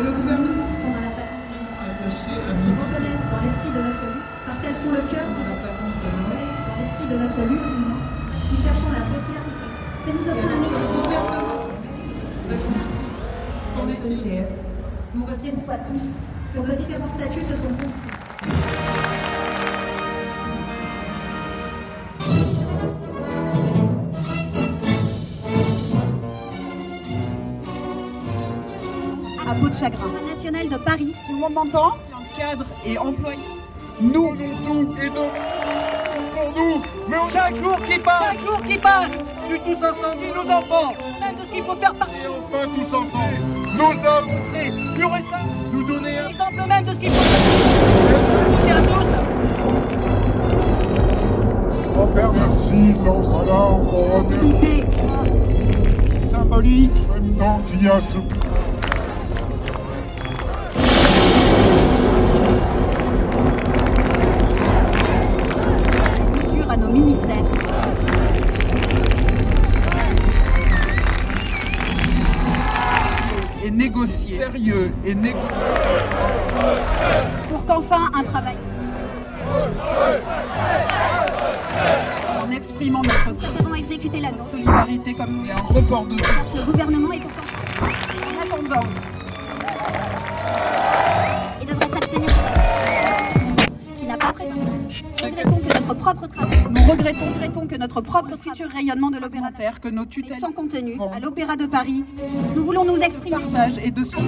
que le gouvernement Font dans la à se reconnaissent dans l'esprit de notre lutte, parce qu'elles sont le cœur de notre reconnaissent dans l'esprit de notre lutte, qui cherchons la popularité, que nous offrons la le meilleure gouvernement, la justice, en SNCF, Nous restons une fois tous. Que nos différents statuts se sont construits. À peau de chagrin. National de Paris, Tout le monde m'entend Cadre et employé. Nous, tout et donc pour nous, mais on chaque jour qui passe, chaque jour qui passe, nous tous ensemble, nos enfants, même de ce qu'il faut faire partie. est enfin tous ensemble. Nos hommes, Pur et simple, nous donner un exemple même de ce qu'il faut faire. à tous. père merci, lance-la, on remercie. Symbolique, en même temps qu'il y a ce Sérieux et négocier. Pour qu'enfin un travail. En exprimant notre solidarité comme nous et un report de le gouvernement et pourtant En attendant, propre travail, nous regrettons, regrettons que notre propre futur rayonnement de l'opérateur, que nos tutelles sans contenu à l'Opéra de Paris, nous voulons nous exprimer. Partage et de son